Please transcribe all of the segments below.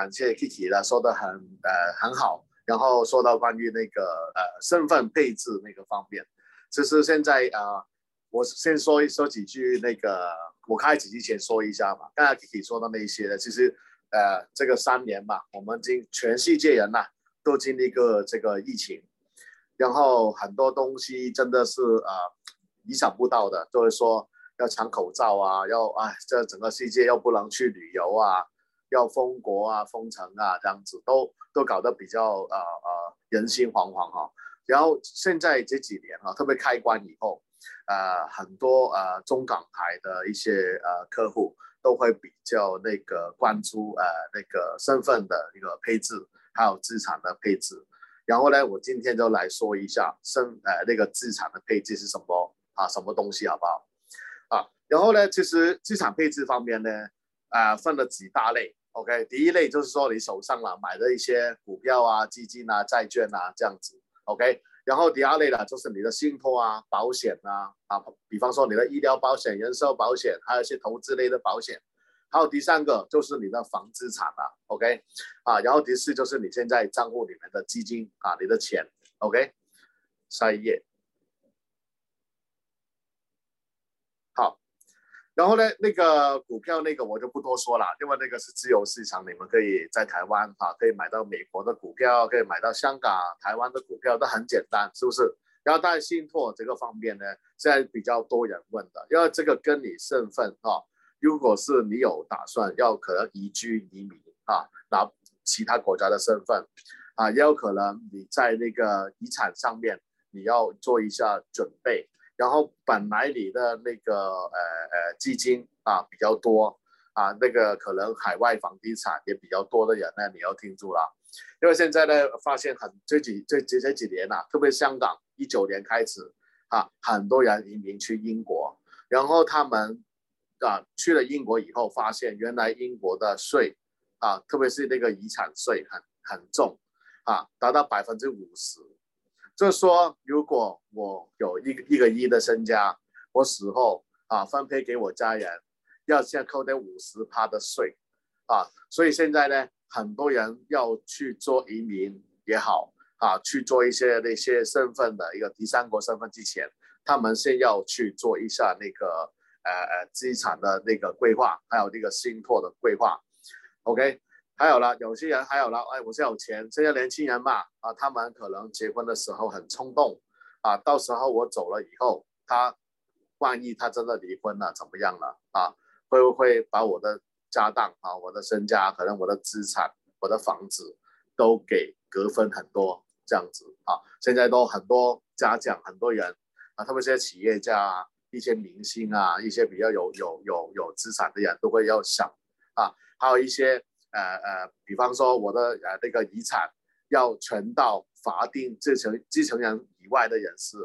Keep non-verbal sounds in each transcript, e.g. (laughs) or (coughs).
感谢 Kiki 的说的很呃很好，然后说到关于那个呃身份配置那个方面，其实现在啊、我先说一说几句那个，我开始之前说一下嘛，刚才 Kiki 说的那一些的，其实呃这个三年嘛，我们经全世界人呐、都经历过这个疫情，然后很多东西真的是、呃、意想不到的，就是说。要抢口罩啊，要哎，这整个世界又不能去旅游啊，要封国啊、封城啊，这样子都都搞得比较呃呃人心惶惶哈、啊。然后现在这几年啊，特别开关以后，呃，很多呃中港台的一些呃客户都会比较那个关注呃那个身份的一个配置，还有资产的配置。然后呢，我今天就来说一下身呃那个资产的配置是什么啊，什么东西好不好？啊，然后呢，其实资产配置方面呢，啊、分了几大类。OK，第一类就是说你手上啦买的一些股票啊、基金啊、债券啊这样子。OK，然后第二类呢，就是你的信托啊、保险啊，啊，比方说你的医疗保险、人寿保险，还有一些投资类的保险。还有第三个就是你的房资产啊。OK，啊，然后第四就是你现在账户里面的基金啊，你的钱。OK，下一页。然后呢，那个股票那个我就不多说了，因为那个是自由市场，你们可以在台湾啊，可以买到美国的股票，可以买到香港、台湾的股票，都很简单，是不是？然后在信托这个方面呢，现在比较多人问的，因为这个跟你身份啊，如果是你有打算要可能移居移民啊，拿其他国家的身份啊，也有可能你在那个遗产上面你要做一下准备。然后本来你的那个呃呃基金啊比较多啊，那个可能海外房地产也比较多的人呢，你要听住了，因为现在呢发现很这几这这这几年呐、啊，特别香港一九年开始啊，很多人移民去英国，然后他们啊去了英国以后，发现原来英国的税啊，特别是那个遗产税很很重啊，达到百分之五十。就是说，如果我有一个一个亿的身家，我死后啊分配给我家人，要先扣掉五十趴的税啊，所以现在呢，很多人要去做移民也好啊，去做一些那些身份的一个第三国身份之前，他们先要去做一下那个呃呃资产的那个规划，还有那个信托的规划，OK。还有了，有些人还有了，哎，我是有钱，这些年轻人嘛，啊，他们可能结婚的时候很冲动，啊，到时候我走了以后，他万一他真的离婚了，怎么样了？啊，会不会把我的家当啊，我的身家，可能我的资产，我的房子都给隔分很多这样子啊？现在都很多家长，很多人啊，特别是企业家啊，一些明星啊，一些比较有有有有资产的人都会要想啊，还有一些。呃呃，比方说我的呃那个遗产要存到法定继承继承人以外的人士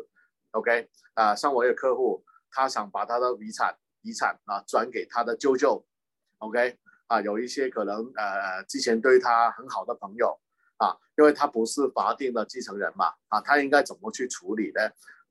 ，OK 啊、像我一个客户，他想把他的遗产遗产啊转给他的舅舅，OK 啊，有一些可能呃之前对他很好的朋友啊，因为他不是法定的继承人嘛，啊，他应该怎么去处理呢？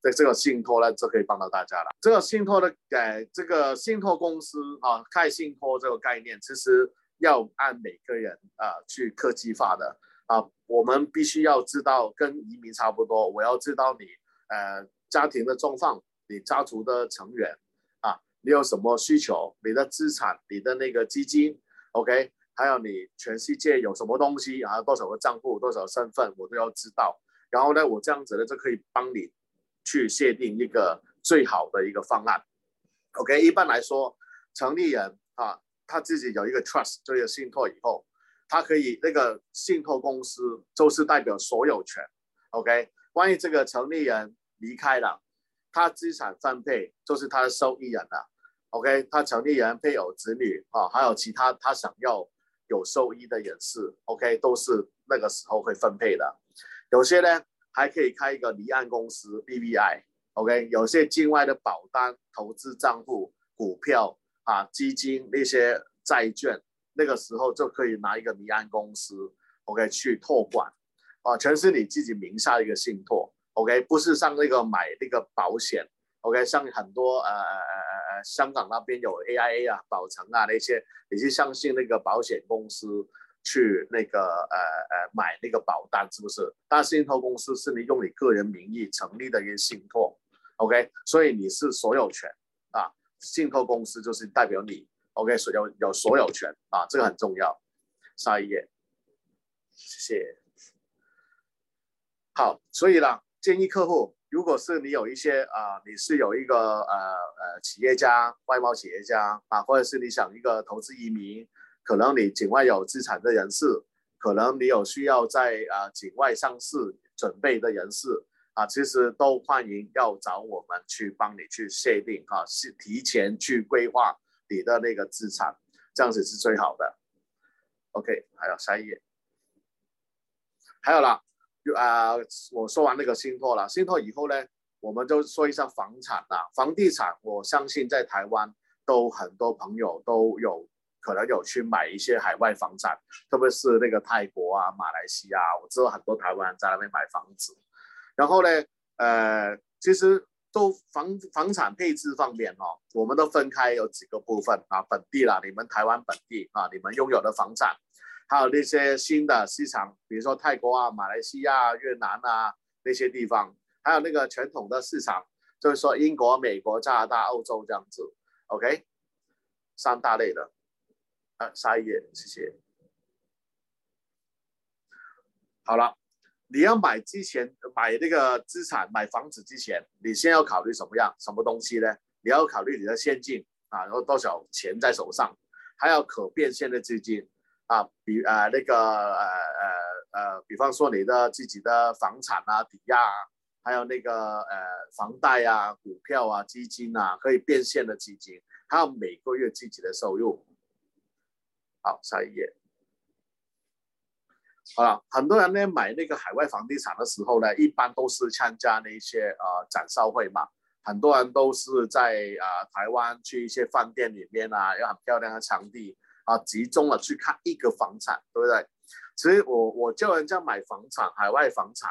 这这个信托呢，就可以帮到大家了。这个信托的呃这个信托公司啊，开信托这个概念其实。要按每个人啊、去科技化的啊、我们必须要知道跟移民差不多，我要知道你呃家庭的状况，你家族的成员啊，你有什么需求，你的资产，你的那个基金，OK，还有你全世界有什么东西啊，多少个账户，多少身份，我都要知道。然后呢，我这样子呢就可以帮你去设定一个最好的一个方案。OK，一般来说，成立人啊。他自己有一个 trust，就有信托以后，他可以那个信托公司就是代表所有权，OK。万一这个成立人离开了，他资产分配就是他的受益人了，OK。他成立人配偶、子女啊，还有其他他想要有受益的人士，OK，都是那个时候会分配的。有些呢还可以开一个离岸公司 BVI，OK。有些境外的保单、投资账户、股票。啊，基金那些债券，那个时候就可以拿一个离岸公司，OK 去托管，啊，全是你自己名下的一个信托，OK，不是像那个买那个保险，OK，像很多呃呃呃呃香港那边有 AIA 啊、保诚啊那些，你去相信那个保险公司去那个呃呃买那个保单，是不是？但信托公司是你用你个人名义成立的一个信托，OK，所以你是所有权啊，信托公司就是代表你，OK，所有有所有权啊，这个很重要。下一页，谢谢。好，所以呢，建议客户，如果是你有一些啊、你是有一个呃呃企业家、外贸企业家啊，或者是你想一个投资移民。可能你境外有资产的人士，可能你有需要在啊境外上市准备的人士啊，其实都欢迎要找我们去帮你去设定哈，是提前去规划你的那个资产，这样子是最好的。OK，还有下一页，还有啦，啊，我说完那个信托了，信托以后呢，我们就说一下房产啦，房地产，我相信在台湾都很多朋友都有。可能有去买一些海外房产，特别是那个泰国啊、马来西亚，我知道很多台湾人在那边买房子。然后呢，呃，其实都房房产配置方面哦，我们都分开有几个部分啊，本地啦，你们台湾本地啊，你们拥有的房产，还有那些新的市场，比如说泰国啊、马来西亚、越南啊那些地方，还有那个传统的市场，就是说英国、美国、加拿大、欧洲这样子，OK，三大类的。啊，下一页，谢谢。好了，你要买之前买那个资产买房子之前，你先要考虑什么样什么东西呢？你要考虑你的现金啊，然后多少钱在手上，还有可变现的资金啊，比呃那个呃呃呃，比方说你的自己的房产啊、抵押啊，还有那个呃房贷啊、股票啊、基金啊，可以变现的基金，还有每个月自己的收入。好，下一页。啊，很多人呢买那个海外房地产的时候呢，一般都是参加那些呃展销会嘛。很多人都是在啊、呃、台湾去一些饭店里面啊，有很漂亮的场地啊，集中了去看一个房产，对不对？其实我我教人家买房产，海外房产，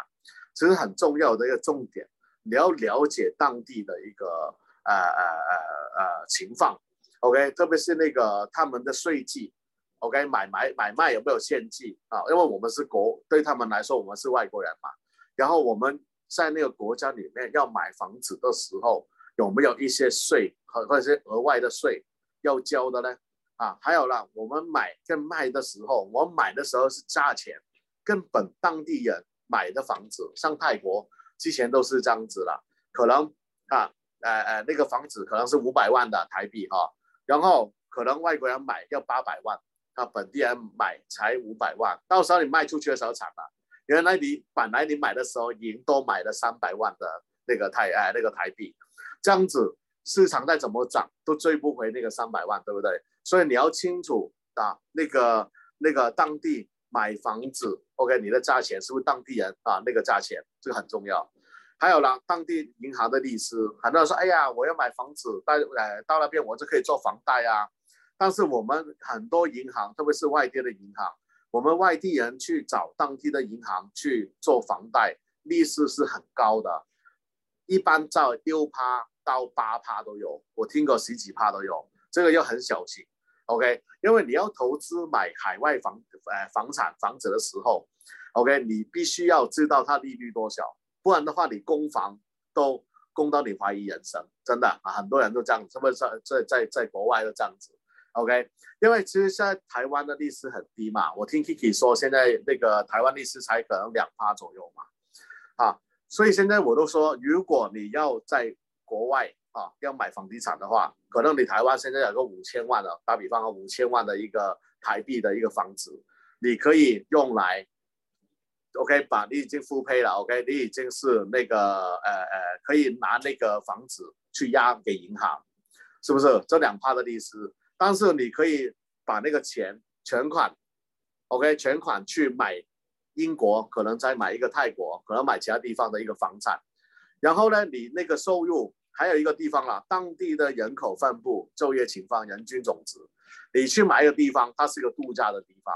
其实很重要的一个重点，你要了解当地的一个呃呃呃呃情况，OK，特别是那个他们的税制。OK，买买买卖有没有限制啊？因为我们是国，对他们来说我们是外国人嘛。然后我们在那个国家里面要买房子的时候，有没有一些税和或者是额外的税要交的呢？啊，还有啦，我们买跟卖的时候，我买的时候是价钱跟本当地人买的房子，像泰国之前都是这样子啦，可能啊，呃呃，那个房子可能是五百万的台币哈，然后可能外国人买要八百万。那本地人买才五百万，到时候你卖出去的时候惨了。原来你本来你买的时候已经都买了三百万的那个台哎那个台币，这样子市场再怎么涨都追不回那个三百万，对不对？所以你要清楚啊，那个那个当地买房子，OK，你的价钱是不是当地人啊那个价钱，这个很重要。还有呢，当地银行的利息，很多人说，哎呀，我要买房子，到呃到那边我就可以做房贷啊。但是我们很多银行，特别是外地的银行，我们外地人去找当地的银行去做房贷，利息是很高的，一般在六趴到八趴都有，我听过十几趴都有，这个要很小心，OK？因为你要投资买海外房呃房产房子的时候，OK？你必须要知道它利率多少，不然的话你供房都供到你怀疑人生，真的啊，很多人都这样，特别是在在在国外都这样子。OK，因为其实现在台湾的利息很低嘛，我听 Kiki 说现在那个台湾利息才可能两趴左右嘛，啊，所以现在我都说，如果你要在国外啊要买房地产的话，可能你台湾现在有个五千万的，打比方说五千万的一个台币的一个房子，你可以用来，OK，把你已经复配了，OK，你已经是那个呃呃可以拿那个房子去押给银行，是不是？这两趴的利息。但是你可以把那个钱全款，OK，全款去买英国，可能再买一个泰国，可能买其他地方的一个房产。然后呢，你那个收入还有一个地方啦，当地的人口分布、就业情况、人均总值，你去买一个地方，它是一个度假的地方，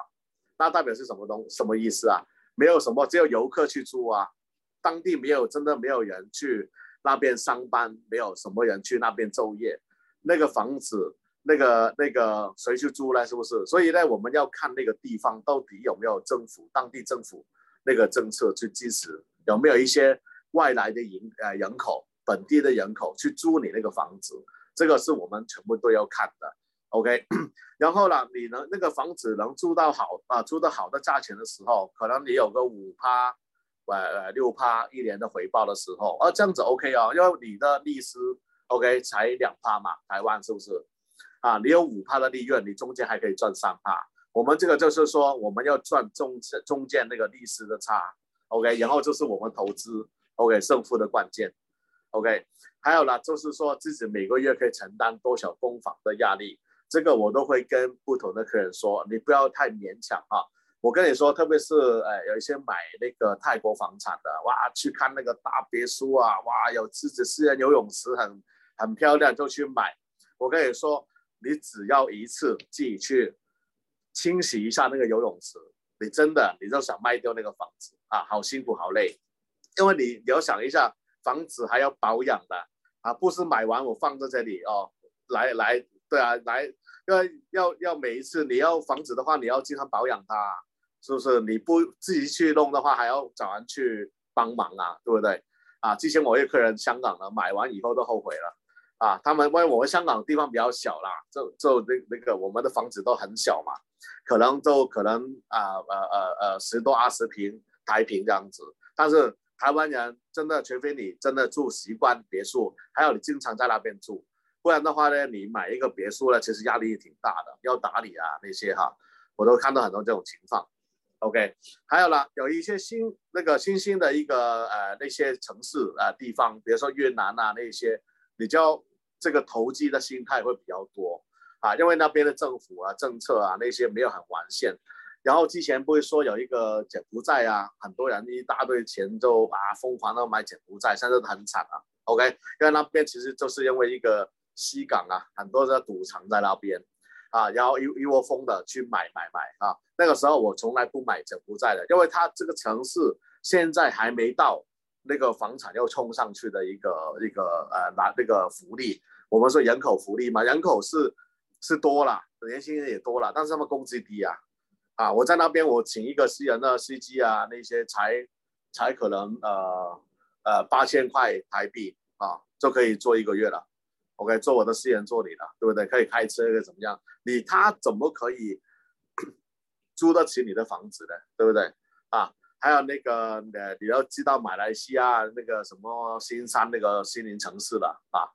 那代表是什么东什么意思啊？没有什么，只有游客去住啊，当地没有真的没有人去那边上班，没有什么人去那边就业，那个房子。那个那个谁去租呢？是不是？所以呢，我们要看那个地方到底有没有政府当地政府那个政策去支持，有没有一些外来的人呃人口、本地的人口去租你那个房子，这个是我们全部都要看的。OK，(coughs) 然后呢，你能那个房子能租到好啊，租到好的价钱的时候，可能你有个五趴，呃呃六趴一年的回报的时候，啊这样子 OK 哦，因为你的利息 OK 才两趴嘛，台湾是不是？啊，你有五趴的利润，你中间还可以赚三趴。我们这个就是说，我们要赚中中间那个利息的差，OK，然后就是我们投资 OK 胜负的关键，OK，还有呢，就是说自己每个月可以承担多少公房的压力。这个我都会跟不同的客人说，你不要太勉强啊！我跟你说，特别是呃有一些买那个泰国房产的，哇，去看那个大别墅啊，哇，有自己私人游泳池，很很漂亮，就去买。我跟你说，你只要一次自己去清洗一下那个游泳池，你真的你就想卖掉那个房子啊，好辛苦好累，因为你你要想一下，房子还要保养的啊，不是买完我放在这里哦，来来。对啊，来，要要要每一次你要房子的话，你要经常保养它，是不是？你不自己去弄的话，还要找人去帮忙啊，对不对？啊，之前我一个客人香港的买完以后都后悔了，啊，他们因为我们香港地方比较小啦，就就那那个我们的房子都很小嘛，可能就可能啊呃呃呃十多二十平台平这样子，但是台湾人真的，除非你真的住习惯别墅，还有你经常在那边住。不然的话呢，你买一个别墅呢，其实压力也挺大的，要打理啊那些哈，我都看到很多这种情况。OK，还有啦，有一些新那个新兴的一个呃那些城市啊、地方，比如说越南啊那些，比较这个投机的心态会比较多啊，因为那边的政府啊政策啊那些没有很完善。然后之前不会说有一个柬埔寨啊，很多人一大堆钱就啊疯狂的买柬埔寨，现在都很惨啊。OK，因为那边其实就是因为一个。西港啊，很多的赌场在那边，啊，然后一一窝蜂的去买买买啊。那个时候我从来不买柬埔寨的，因为它这个城市现在还没到那个房产要冲上去的一个一个呃拿那个福利。我们说人口福利嘛，人口是是多了，年轻人也多了，但是他们工资低啊。啊，我在那边我请一个私人的司机啊，那些才才可能呃呃八千块台币啊就可以做一个月了。OK，做我的私人助理了，对不对？可以开车，可以怎么样？你他怎么可以 (coughs) 租得起你的房子呢？对不对？啊，还有那个呃，你要知道马来西亚那个什么新山那个心灵城市了啊，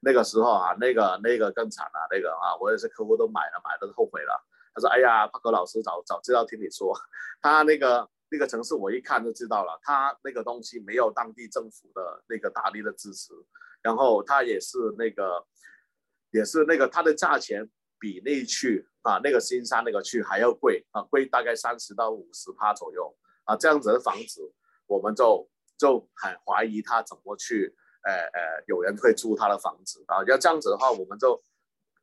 那个时候啊，那个那个更惨了，那个啊，我也是客户都买了，买了后悔了。他说：“哎呀，帕克老师早早知道听你说，他那个那个城市我一看就知道了，他那个东西没有当地政府的那个大力的支持。”然后他也是那个，也是那个，它的价钱比那区啊，那个新山那个区还要贵啊，贵大概三十到五十趴左右啊，这样子的房子，我们就就很怀疑他怎么去，呃呃，有人会租他的房子啊，要这样子的话，我们就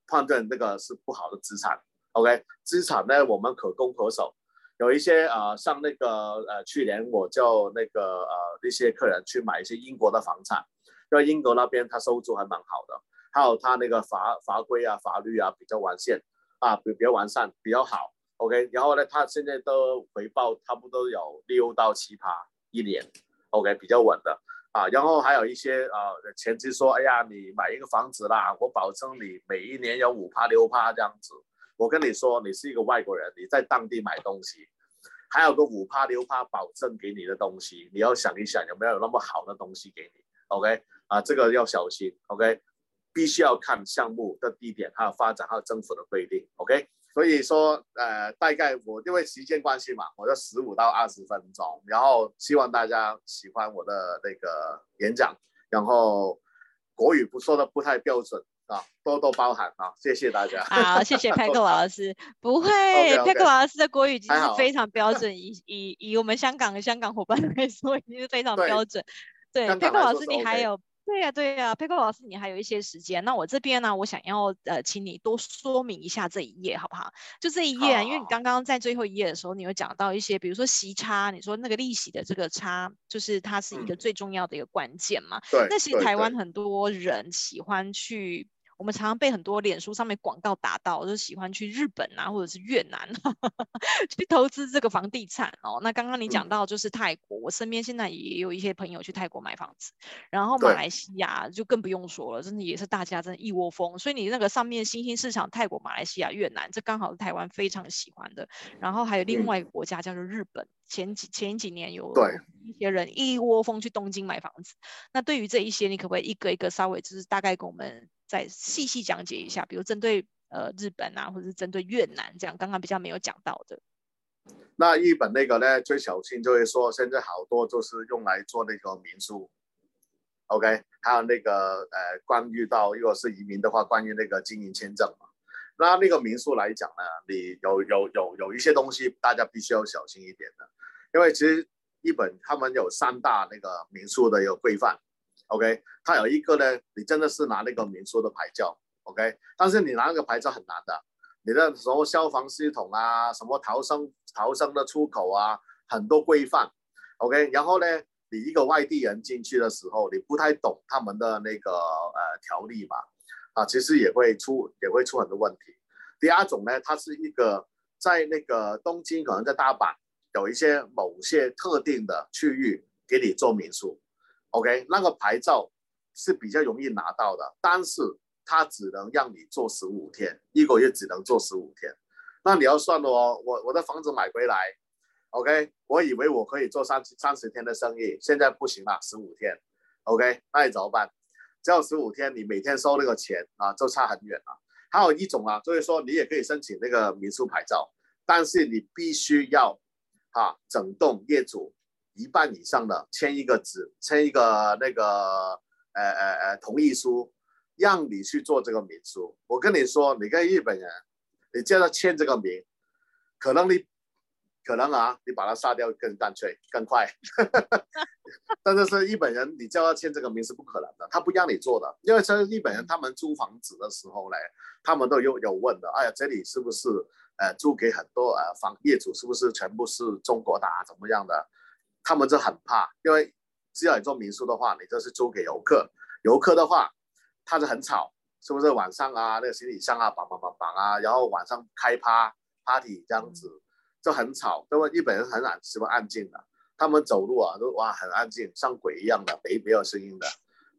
判断那个是不好的资产。OK，资产呢，我们可攻可守，有一些啊、像那个呃，去年我叫那个呃那些客人去买一些英国的房产。因为英国那边他收租还蛮好的，还有他那个法法规啊、法律啊比较完善啊，比比较完善，比较好。OK，然后呢，他现在都回报差不多有六到七趴一年，OK，比较稳的啊。然后还有一些啊，前期说，哎呀，你买一个房子啦，我保证你每一年有五趴六趴这样子。我跟你说，你是一个外国人，你在当地买东西，还有个五趴六趴保证给你的东西，你要想一想有没有那么好的东西给你，OK。啊，这个要小心，OK，必须要看项目的地点，还有发展，还有政府的规定，OK。所以说，呃，大概我因为时间关系嘛，我就十五到二十分钟，然后希望大家喜欢我的那个演讲，然后国语不说的不太标准啊，多多包涵啊，(laughs) 谢谢大家。好，谢谢 (laughs) 派克老师，不会，派克老师的国语已经是非常标准，以以以我们香港的香港伙伴来说，已经是非常标准。对，派克老师，你还有。对呀、啊，对呀、啊，佩克老师，你还有一些时间，那我这边呢，我想要呃，请你多说明一下这一页好不好？就这一页，因为你刚刚在最后一页的时候，你有讲到一些，比如说息差，你说那个利息的这个差，就是它是一个最重要的一个关键嘛。那其实台湾很多人喜欢去我们常常被很多脸书上面广告打到，就是喜欢去日本啊，或者是越南 (laughs) 去投资这个房地产哦。那刚刚你讲到就是泰国，嗯、我身边现在也有一些朋友去泰国买房子，然后马来西亚就更不用说了，真的也是大家真的一窝蜂。所以你那个上面新兴市场，泰国、马来西亚、越南，这刚好是台湾非常喜欢的。然后还有另外一个国家叫做日本，嗯、前几前几年有一些人一窝蜂去东京买房子。那对于这一些，你可不可以一个一个稍微就是大概跟我们再细细讲解一下？比如针对呃日本啊，或者是针对越南这样，刚刚比较没有讲到的。那日本那个呢，最小心就会说，现在好多就是用来做那个民宿。OK，还有那个呃，关于到如果是移民的话，关于那个经营签证嘛。那那个民宿来讲呢，你有有有有一些东西，大家必须要小心一点的，因为其实日本他们有三大那个民宿的一个规范。OK，它有一个呢，你真的是拿那个民宿的牌照。OK，但是你拿那个牌照很难的，你的什么消防系统啊，什么逃生逃生的出口啊，很多规范。OK，然后呢，你一个外地人进去的时候，你不太懂他们的那个呃条例嘛。啊，其实也会出也会出很多问题。第二种呢，它是一个在那个东京，可能在大阪有一些某些特定的区域给你做民宿，OK，那个牌照是比较容易拿到的，但是它只能让你做十五天，一个月只能做十五天。那你要算了哦，我我的房子买回来，OK，我以为我可以做三三十天的生意，现在不行了，十五天，OK，那你怎么办？只要十五天，你每天收那个钱啊，就差很远了。还有一种啊，就是说你也可以申请那个民宿牌照，但是你必须要啊，整栋业主一半以上的签一个纸，签一个那个呃呃呃同意书，让你去做这个民宿。我跟你说，你跟日本人，你叫他签这个名，可能你。可能啊，你把他杀掉更干脆更快，(laughs) 但是是日本人，你叫他签这个名是不可能的，他不让你做的，因为这日本人他们租房子的时候呢，他们都有有问的，哎呀，这里是不是呃租给很多呃房业主是不是全部是中国的啊，怎么样的？他们就很怕，因为只要你做民宿的话，你就是租给游客，游客的话他就很吵，是不是晚上啊那个行李箱啊绑绑绑绑啊，然后晚上开趴 party 这样子。嗯就很吵，因为日本人很安喜欢安静的，他们走路啊都哇很安静，像鬼一样的，没没有声音的，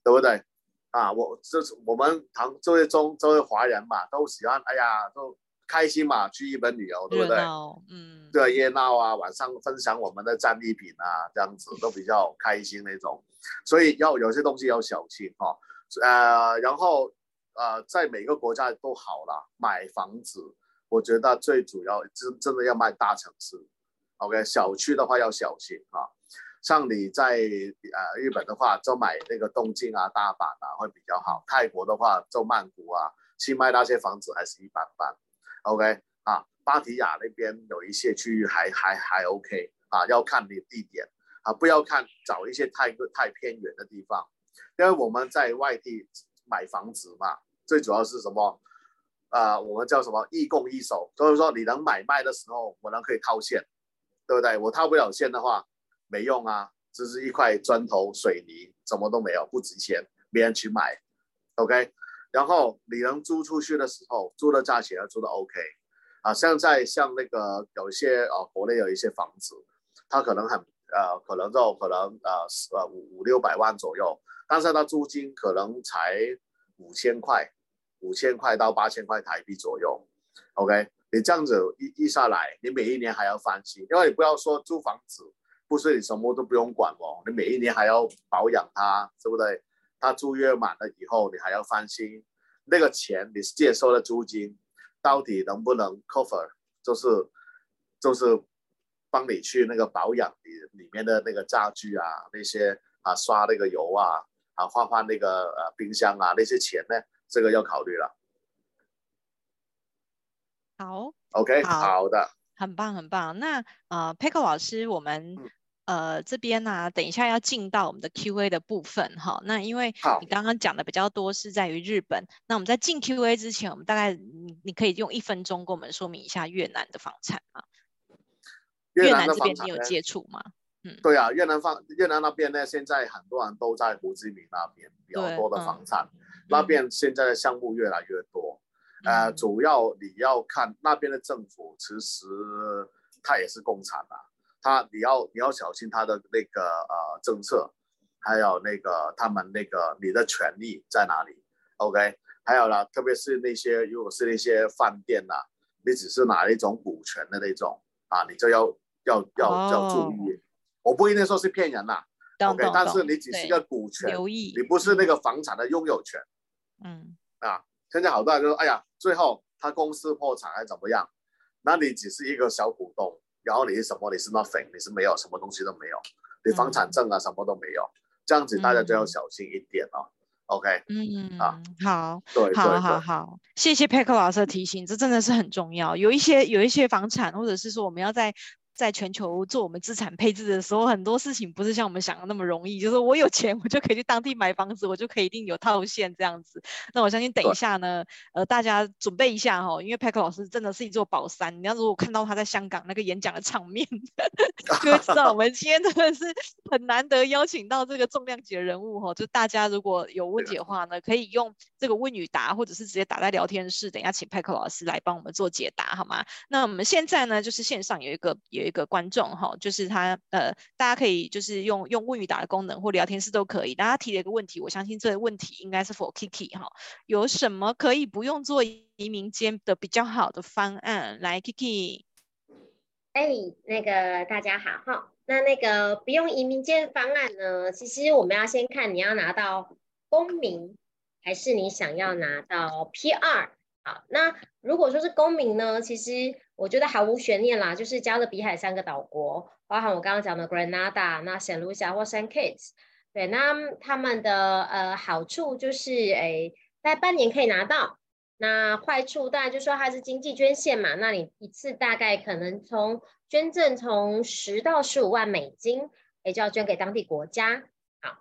对不对？啊，我这是我们唐这位中这位华人嘛，都喜欢哎呀都开心嘛，去日本旅游，对不对？嗯，对，热闹啊，晚上分享我们的战利品啊，这样子都比较开心那种，所以要有些东西要小心哈、哦，呃，然后呃，在每个国家都好了，买房子。我觉得最主要真真的要卖大城市，OK，小区的话要小心啊。像你在呃日本的话，就买那个东京啊、大阪啊会比较好。泰国的话，就曼谷啊、清迈那些房子还是一般般，OK 啊。芭提雅那边有一些区域还还还 OK 啊，要看你地点啊，不要看找一些太太偏远的地方，因为我们在外地买房子嘛，最主要是什么？啊、我们叫什么一供一手，所以说你能买卖的时候，我能可以套现，对不对？我套不了现的话，没用啊，只是一块砖头、水泥，什么都没有，不值钱，没人去买，OK。然后你能租出去的时候，租的价钱要租的 OK，啊，现在像那个有一些啊，国内有一些房子，它可能很呃，可能就可能呃呃五五六百万左右，但是它租金可能才五千块。五千块到八千块台币左右，OK，你这样子一一下来，你每一年还要翻新，因为你不要说租房子，不是你什么都不用管哦，你每一年还要保养它，对不对？它租约满了以后，你还要翻新，那个钱你是接收的租金，到底能不能 cover？就是就是帮你去那个保养里里面的那个家具啊，那些啊刷那个油啊，啊换换那个呃冰箱啊那些钱呢？这个要考虑了。好，OK，好，好的，很棒，很棒。那呃，Peko 老师，我们、嗯、呃这边呢、啊，等一下要进到我们的 Q&A 的部分哈。那因为你刚刚讲的比较多是在于日本，那我们在进 Q&A 之前，我们大概你你可以用一分钟跟我们说明一下越南的房产吗？越南这边你有接触吗？嗯，对啊，越南方越南那边呢，现在很多人都在胡志明那边比较多的房产。那边现在的项目越来越多，嗯、呃，主要你要看那边的政府，其实它也是共产的，他你要你要小心他的那个呃政策，还有那个他们那个你的权利在哪里？OK，还有啦，特别是那些如果是那些饭店呐、啊，你只是拿一种股权的那种啊，你就要要要要注意，哦、我不一定说是骗人呐、啊。OK，但是你只是一个股权，留意，你不是那个房产的拥有权。嗯啊，现在好多人就说，哎呀，最后他公司破产还怎么样？那你只是一个小股东，然后你是什么？你是 nothing，你是没有什么东西都没有，你房产证啊、嗯、什么都没有，这样子大家就要小心一点哦。嗯、OK，嗯啊，好，对，对，好好好，谢谢佩克老师的提醒，这真的是很重要。有一些有一些房产，或者是说我们要在。在全球做我们资产配置的时候，很多事情不是像我们想的那么容易。就是我有钱，(laughs) 我就可以去当地买房子，我就可以一定有套现这样子。那我相信等一下呢，呃，大家准备一下哈，因为派克老师真的是一座宝山。你要如果看到他在香港那个演讲的场面，(laughs) 就会知道我们今天真的是很难得邀请到这个重量级的人物哈。就大家如果有问题的话呢，可以用这个问与答，或者是直接打在聊天室，等一下请派克老师来帮我们做解答好吗？那我们现在呢，就是线上有一个也。一个观众哈，就是他呃，大家可以就是用用问与答的功能或聊天室都可以。大家提了一个问题，我相信这个问题应该是 for Kiki 哈，有什么可以不用做移民间的比较好的方案？来，Kiki。哎，那个大家好哈，那那个不用移民监方案呢，其实我们要先看你要拿到公民，还是你想要拿到 PR。好，那如果说是公民呢，其实我觉得毫无悬念啦，就是加勒比海三个岛国，包含我刚刚讲的 Grenada、那 Saint Lucia 或 Saint Kitts，对，那他们的呃好处就是，诶，在半年可以拿到，那坏处当然就是说它是经济捐献嘛，那你一次大概可能从捐赠从十到十五万美金，诶，就要捐给当地国家，好，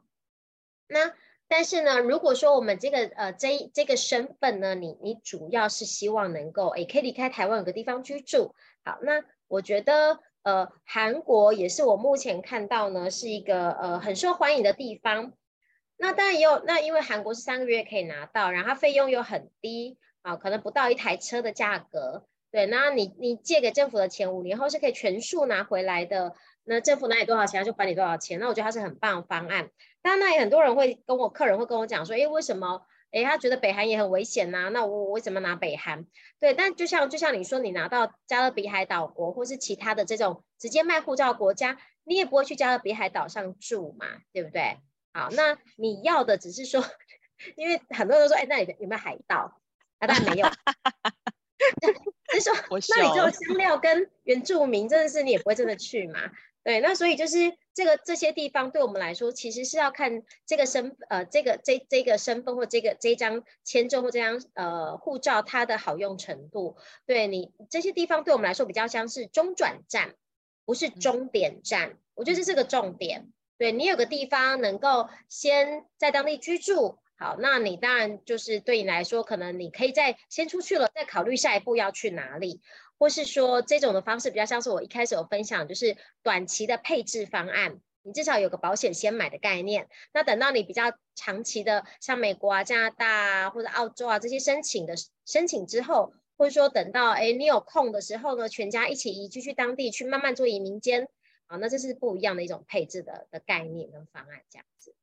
那。但是呢，如果说我们这个呃这这个身份呢，你你主要是希望能够诶可以离开台湾有个地方居住，好，那我觉得呃韩国也是我目前看到呢是一个呃很受欢迎的地方。那当然也有，那因为韩国是三个月可以拿到，然后费用又很低啊，可能不到一台车的价格，对，那你你借给政府的钱五年后是可以全数拿回来的。那政府拿你多少钱，他就还你多少钱。那我觉得他是很棒的方案。当然，那也很多人会跟我客人会跟我讲说，诶，为什么？诶，他觉得北韩也很危险呐、啊。那我我为什么拿北韩？对，但就像就像你说，你拿到加勒比海岛国或是其他的这种直接卖护照国家，你也不会去加勒比海岛上住嘛，对不对？好，那你要的只是说，(laughs) 因为很多人都说，诶，那里有没有海盗？啊，当然没有。(laughs) (laughs) 就是说，那你这种香料跟原住民，真的是你也不会真的去嘛？对，那所以就是这个这些地方对我们来说，其实是要看这个身呃这个这这个身份或这个这张签证或这张呃护照它的好用程度。对你这些地方对我们来说比较像是中转站，不是终点站。我觉得这是个重点。对，你有个地方能够先在当地居住，好，那你当然就是对你来说，可能你可以再先出去了，再考虑下一步要去哪里。或是说这种的方式比较像是我一开始有分享，就是短期的配置方案，你至少有个保险先买的概念。那等到你比较长期的，像美国啊、加拿大啊或者澳洲啊这些申请的申请之后，或者说等到哎你有空的时候呢，全家一起移居去当地去慢慢做移民监，啊，那这是不一样的一种配置的的概念跟方案这样子。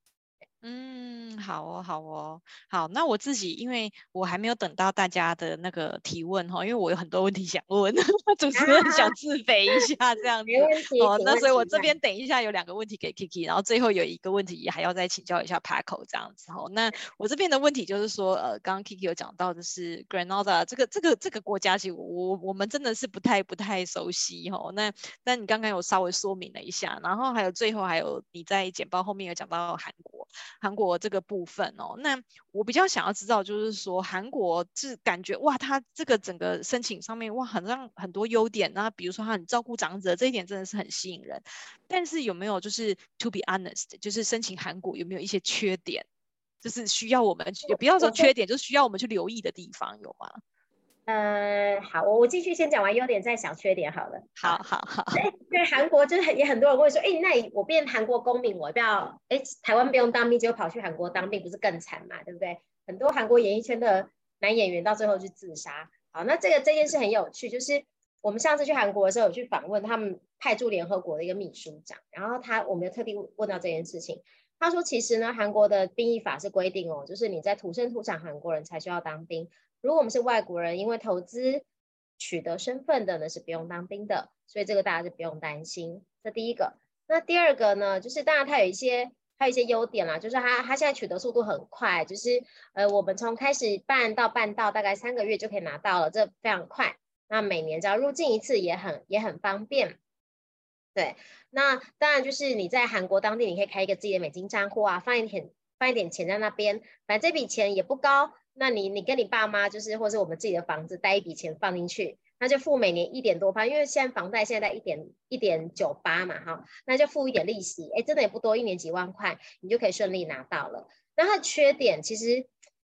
嗯，好哦，好哦，好。那我自己，因为我还没有等到大家的那个提问哈，因为我有很多问题想问，(laughs) 主持人想自肥一下这样子。哦，那所以我这边等一下有两个问题给 Kiki，然后最后有一个问题也还要再请教一下 Paco 这样子。哦，那我这边的问题就是说，呃，刚刚 Kiki 有讲到的是 Granada 这个这个这个国家，其实我我们真的是不太不太熟悉哈。那那你刚刚有稍微说明了一下，然后还有最后还有你在简报后面有讲到韩国。韩国这个部分哦，那我比较想要知道，就是说韩国是感觉哇，他这个整个申请上面哇，好像很多优点，那比如说他很照顾长者，这一点真的是很吸引人。但是有没有就是 to be honest，就是申请韩国有没有一些缺点，就是需要我们也不要说缺点，就是需要我们去留意的地方有吗？呃，好，我我继续先讲完优点，再想缺点好了。好好好。哎，对，韩国就是很也很多人会说，哎，那我变韩国公民，我不要，哎，台湾不用当兵，就跑去韩国当兵，不是更惨嘛，对不对？很多韩国演艺圈的男演员到最后去自杀。好，那这个这件事很有趣，就是我们上次去韩国的时候有去访问他们派驻联合国的一个秘书长，然后他我们有特地问到这件事情，他说其实呢，韩国的兵役法是规定哦，就是你在土生土长韩国人才需要当兵，如果我们是外国人，因为投资取得身份的呢是不用当兵的，所以这个大家就不用担心。这第一个。那第二个呢，就是当然它有一些，它有一些优点啦，就是它它现在取得速度很快，就是呃我们从开始办到办到大概三个月就可以拿到了，这非常快。那每年只要入境一次也很也很方便。对，那当然就是你在韩国当地，你可以开一个自己的美金账户啊，放一点放一点钱在那边，反正这笔钱也不高。那你你跟你爸妈就是或者我们自己的房子带一笔钱放进去。那就付每年一点多趴，因为现在房贷现在在一点一点九八嘛，哈，那就付一点利息，哎，真的也不多，一年几万块，你就可以顺利拿到了。那它的缺点其实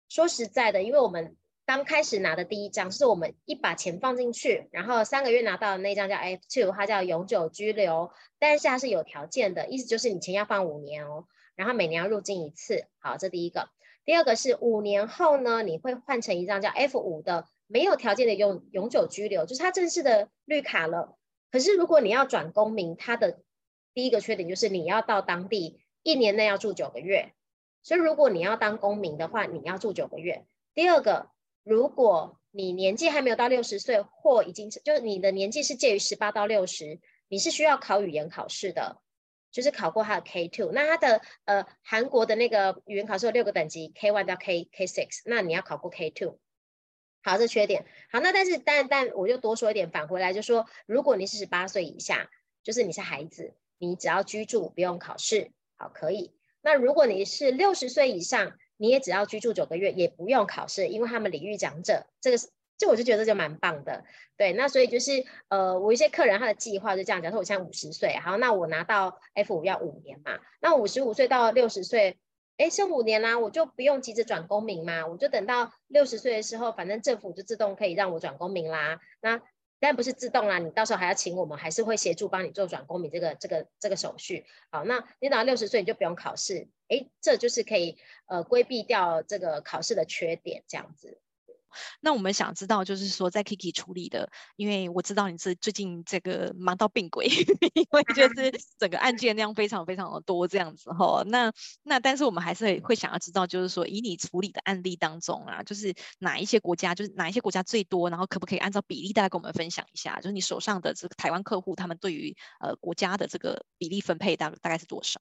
说实在的，因为我们刚开始拿的第一张是我们一把钱放进去，然后三个月拿到的那张叫 F two，它叫永久居留，但是它是有条件的，意思就是你钱要放五年哦，然后每年要入境一次。好，这第一个。第二个是五年后呢，你会换成一张叫 F5 的。没有条件的永永久居留，就是他正式的绿卡了。可是如果你要转公民，他的第一个缺点就是你要到当地一年内要住九个月。所以如果你要当公民的话，你要住九个月。第二个，如果你年纪还没有到六十岁，或已经就是你的年纪是介于十八到六十，你是需要考语言考试的，就是考过他的 K two，。那他的呃韩国的那个语言考试有六个等级，K one 到 K K six，那你要考过 K two，。好，这缺点。好，那但是但但我就多说一点，返回来就说，如果你是十八岁以下，就是你是孩子，你只要居住不用考试，好，可以。那如果你是六十岁以上，你也只要居住九个月，也不用考试，因为他们礼遇长者，这个是，就我就觉得就蛮棒的。对，那所以就是呃，我一些客人他的计划就这样，假设我现在五十岁，好，那我拿到 F 五要五年嘛，那五十五岁到六十岁。哎，剩五年啦，我就不用急着转公民嘛，我就等到六十岁的时候，反正政府就自动可以让我转公民啦。那但不是自动啦，你到时候还要请我们，还是会协助帮你做转公民这个这个这个手续。好，那你等到六十岁你就不用考试，哎，这就是可以呃规避掉这个考试的缺点，这样子。那我们想知道，就是说在 Kiki 处理的，因为我知道你是最近这个忙到病鬼，(laughs) 因为就 (laughs) 是整个案件量非常非常的多这样子哈。那那但是我们还是会想要知道，就是说以你处理的案例当中啊，就是哪一些国家，就是哪一些国家最多，然后可不可以按照比例大概跟我们分享一下？就是你手上的这个台湾客户，他们对于呃国家的这个比例分配大大概是多少？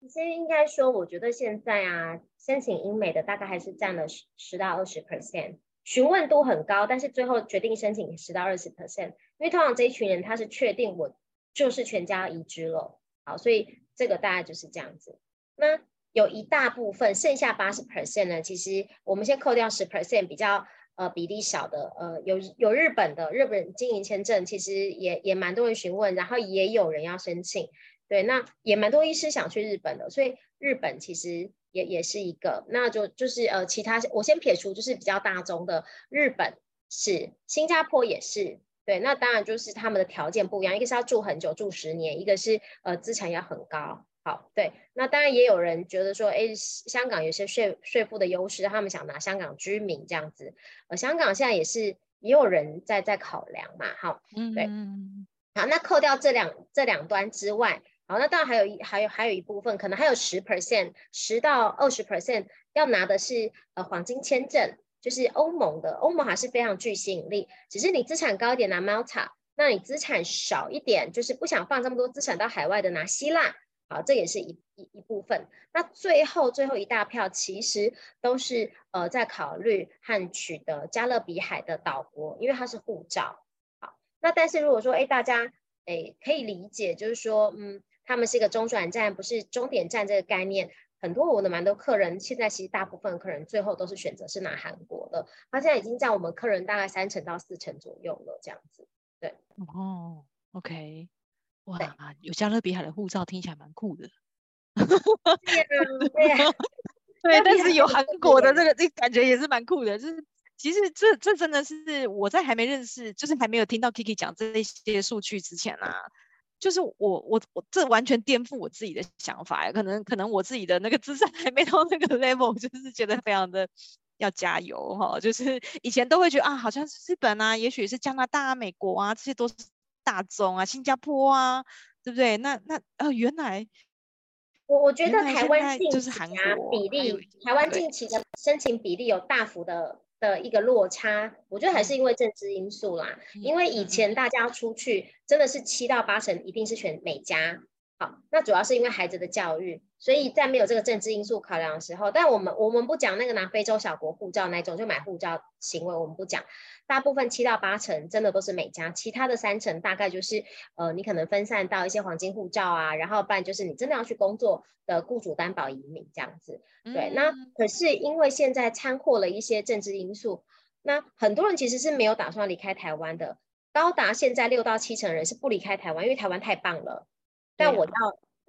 其实应该说，我觉得现在啊，申请英美的大概还是占了十十到二十 percent，询问度很高，但是最后决定申请十到二十 percent，因为通常这一群人他是确定我就是全家移居了，好，所以这个大概就是这样子。那有一大部分剩下八十 percent 呢，其实我们先扣掉十 percent 比较呃比例小的，呃有有日本的日本经营签证，其实也也蛮多人询问，然后也有人要申请。对，那也蛮多医师想去日本的，所以日本其实也也是一个，那就就是呃，其他我先撇除，就是比较大宗的，日本是，新加坡也是，对，那当然就是他们的条件不一样，一个是要住很久，住十年，一个是呃资产要很高，好，对，那当然也有人觉得说，哎，香港有些税税负的优势，他们想拿香港居民这样子，呃，香港现在也是也有人在在考量嘛，好，对，嗯，好，那扣掉这两这两端之外。好，那当然还有一还有还有一部分，可能还有十 percent，十到二十 percent 要拿的是呃黄金签证，就是欧盟的，欧盟还是非常具吸引力。只是你资产高一点拿 Malta，那你资产少一点，就是不想放这么多资产到海外的拿希腊，好，这也是一一一部分。那最后最后一大票其实都是呃在考虑和取得加勒比海的岛国，因为它是护照。好，那但是如果说哎大家哎可以理解，就是说嗯。他们是一个中转站，不是终点站这个概念。很多我的蛮多客人，现在其实大部分客人最后都是选择是拿韩国的。他现在已经占我们客人大概三成到四成左右了，这样子。对，哦，OK，哇，有加勒比海的护照听起来蛮酷的。(laughs) 对啊，对啊，(laughs) 对，但是有韩国的这个，这感觉也是蛮酷的。就是其实这这真的是我在还没认识，就是还没有听到 Kiki 讲这些数据之前啊。就是我我我这完全颠覆我自己的想法，可能可能我自己的那个资产还没到那个 level，(laughs) 就是觉得非常的要加油哈。就是以前都会觉得啊，好像是日本啊，也许是加拿大啊、美国啊，这些都是大宗啊，新加坡啊，对不对？那那呃，原来我我觉得台湾近期啊比例，台湾近期的申请比例有大幅的。的一个落差，我觉得还是因为政治因素啦。嗯、因为以前大家出去真的是七到八成一定是选美加，好，那主要是因为孩子的教育，所以在没有这个政治因素考量的时候，但我们我们不讲那个拿非洲小国护照那种就买护照行为，我们不讲。大部分七到八成真的都是美加，其他的三成大概就是呃，你可能分散到一些黄金护照啊，然后不然就是你真的要去工作的雇主担保移民这样子。对，那可是因为现在掺和了一些政治因素，那很多人其实是没有打算离开台湾的，高达现在六到七成人是不离开台湾，因为台湾太棒了。但我要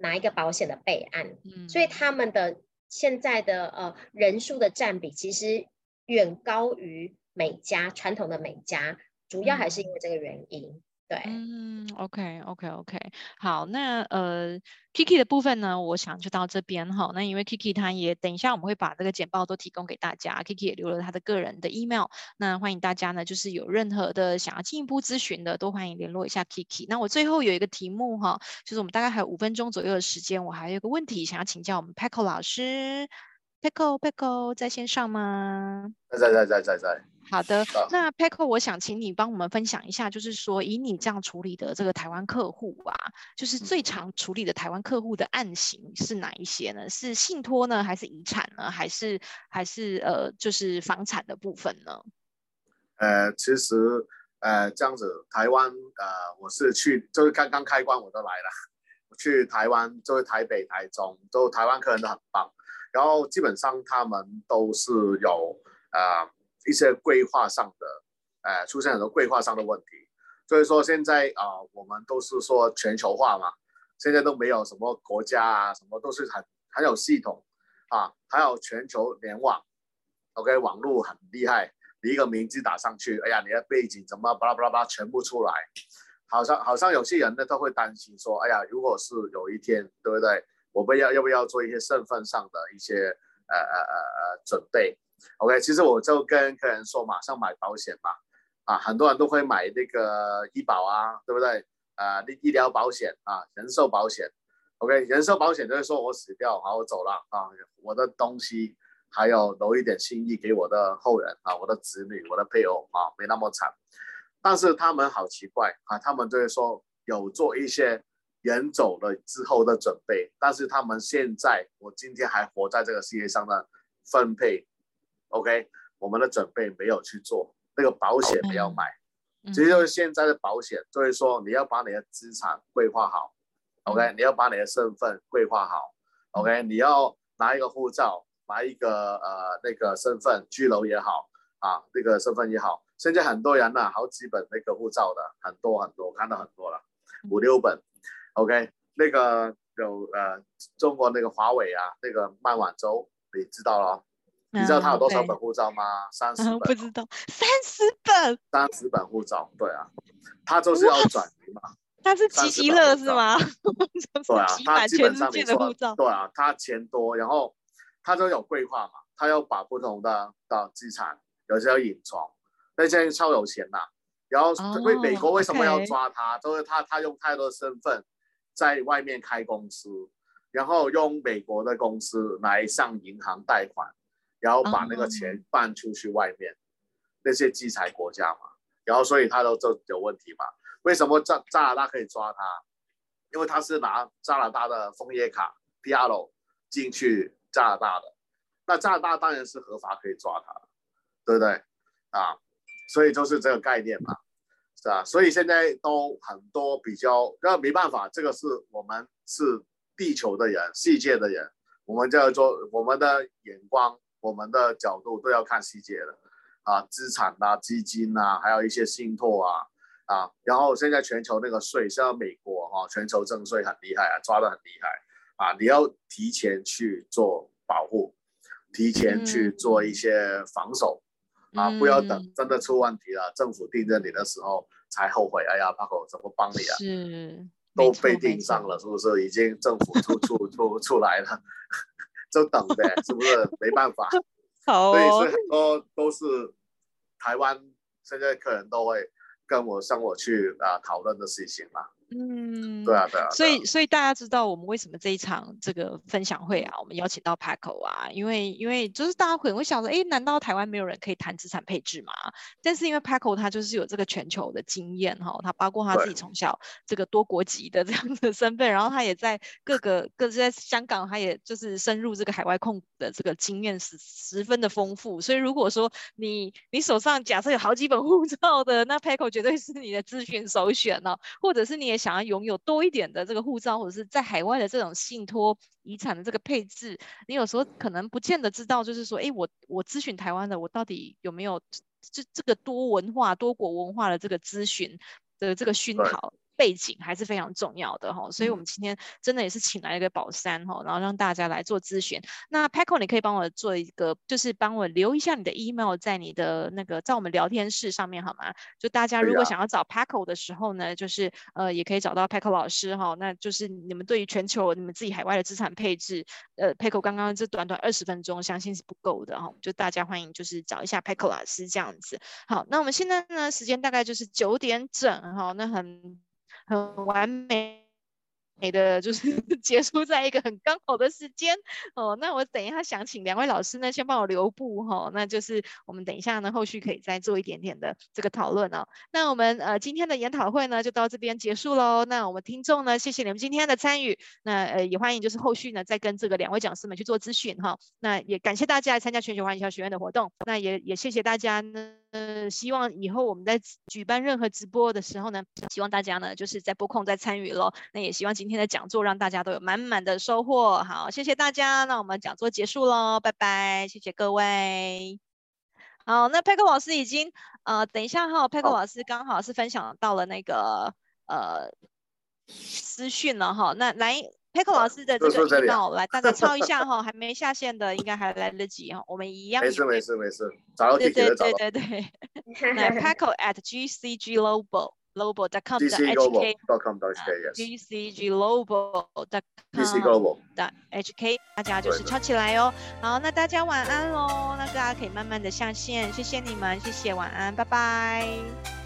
拿一个保险的备案，嗯所以他们的现在的呃人数的占比其实远高于。美家传统的美家，主要还是因为这个原因。嗯、对，嗯，OK OK OK，好，那呃，Kiki 的部分呢，我想就到这边哈。那因为 Kiki 他也等一下我们会把这个简报都提供给大家，Kiki 也留了他的个人的 email，那欢迎大家呢，就是有任何的想要进一步咨询的，都欢迎联络一下 Kiki。那我最后有一个题目哈，就是我们大概还有五分钟左右的时间，我还有一个问题想要请教我们 Paco 老师，Peko Peko 在线上吗？在在在在在在。好的，那 Paco，我想请你帮我们分享一下，就是说以你这样处理的这个台湾客户啊，就是最常处理的台湾客户的案型是哪一些呢？是信托呢，还是遗产呢，还是还是呃，就是房产的部分呢？呃，其实呃这样子，台湾呃，我是去就是刚刚开关我都来了，我去台湾就是台北、台中，都台湾客人都很棒，然后基本上他们都是有呃。一些规划上的，呃，出现很多规划上的问题，所以说现在啊、我们都是说全球化嘛，现在都没有什么国家啊，什么都是很很有系统啊，还有全球联网，OK，网络很厉害，你一个名字打上去，哎呀，你的背景怎么巴拉巴拉巴拉全部出来，好像好像有些人呢都会担心说，哎呀，如果是有一天，对不对？我们要要不要做一些身份上的一些呃呃呃呃准备？OK，其实我就跟客人说，马上买保险嘛，啊，很多人都会买那个医保啊，对不对？啊，医疗保险啊，人寿保险，OK，人寿保险就是说我死掉，好，我走了啊，我的东西还有留一点心意给我的后人啊，我的子女，我的配偶啊，没那么惨。但是他们好奇怪啊，他们就是说有做一些人走了之后的准备，但是他们现在，我今天还活在这个世界上的分配。OK，我们的准备没有去做，那个保险没有买，其实就是。现在的保险，就是说你要把你的资产规划好，OK，你要把你的身份规划好，OK，你要拿一个护照，拿一个呃那个身份居留也好啊，那个身份也好，现在很多人呢、啊，好几本那个护照的，很多很多，看到很多了，五六本，OK，那个有呃中国那个华为啊，那个孟晚舟，你知道了。你知道他有多少本护照吗？三十本。不知道，三十本。三十本护照，对啊，他就是要转移嘛。他是积积乐是吗？(laughs) 对啊，他基本上没错。对啊，他钱多，然后他都有规划嘛，他要把不同的的资产有些要隐藏，那些超有钱呐。然后为美国为什么要抓他？就是他他用太多身份在外面开公司，然后用美国的公司来向银行贷款。然后把那个钱办出去外面，uh. 那些制裁国家嘛，然后所以他都就有问题嘛。为什么加加拿大可以抓他？因为他是拿加拿大的枫叶卡 PR 进去加拿大的，那加拿大当然是合法可以抓他，对不对？啊，所以就是这个概念嘛，是吧？所以现在都很多比较，那没办法，这个是我们是地球的人，世界的人，我们就要做我们的眼光。我们的角度都要看细节的，啊，资产啊，基金啊，还有一些信托啊，啊，然后现在全球那个税，像美国哈、啊，全球征税很厉害啊，抓得很厉害，啊，你要提前去做保护，提前去做一些防守，嗯、啊，不要等真的出问题了，政府盯着你的时候才后悔，哎呀，Paco 怎么帮你啊？是。都被盯上了，是不是？已经政府出出出出来了，就等呗，是不是？没办法。(laughs) 好、哦，所以所以很多都是台湾现在客人都会跟我向我去啊讨论的事情嘛。嗯，对啊，对啊，所以所以大家知道我们为什么这一场这个分享会啊，我们邀请到 Paco 啊，因为因为就是大家可能会想说，哎，难道台湾没有人可以谈资产配置吗？但是因为 Paco 他就是有这个全球的经验哈，他包括他自己从小这个多国籍的这样子的身份，然后他也在各个各在香港，他也就是深入这个海外控股的这个经验是十分的丰富。所以如果说你你手上假设有好几本护照的，那 Paco 绝对是你的咨询首选哦，或者是你也。想要拥有多一点的这个护照，或者是在海外的这种信托遗产的这个配置，你有时候可能不见得知道，就是说，哎，我我咨询台湾的，我到底有没有这这个多文化、多国文化的这个咨询的这个熏陶。背景还是非常重要的哈，所以我们今天真的也是请来了一个宝山哈，然后让大家来做咨询。那 Paco，你可以帮我做一个，就是帮我留一下你的 email 在你的那个在我们聊天室上面好吗？就大家如果想要找 Paco 的时候呢，就是呃也可以找到 Paco 老师哈。那就是你们对于全球你们自己海外的资产配置，呃 Paco 刚刚这短短二十分钟，相信是不够的哈。就大家欢迎就是找一下 Paco 老师这样子。好，那我们现在呢时间大概就是九点整哈，那很。很完美。美的就是 (laughs) 结束在一个很刚好的时间哦，那我等一下想请两位老师呢，先帮我留步哈、哦，那就是我们等一下呢，后续可以再做一点点的这个讨论哦。那我们呃今天的研讨会呢就到这边结束喽。那我们听众呢，谢谢你们今天的参与，那呃也欢迎就是后续呢再跟这个两位讲师们去做咨询哈。那也感谢大家来参加全球华人营销学院的活动，那也也谢谢大家呢，呃希望以后我们在举办任何直播的时候呢，希望大家呢就是在播控再参与喽。那也希望今天。的讲座让大家都有满满的收获，好，谢谢大家，那我们讲座结束喽，拜拜，谢谢各位。好，那 Paco 老师已经呃，等一下哈，Paco 老师刚好是分享到了那个呃私讯了哈，那来 Paco (laughs) 老师的这个 email 来大家抄一下 (laughs) 哈，还没下线的应该还来得及哈，我们一样。没事没事没事，找到对对对对对，(laughs) 来 Paco at GCG Global。global.com 的 HK，GCGlobal.com，GCglobal.HK，大家就是抄起来哦。好，那大家晚安喽。那大家可以慢慢的下线，谢谢你们，谢谢，晚安，拜拜。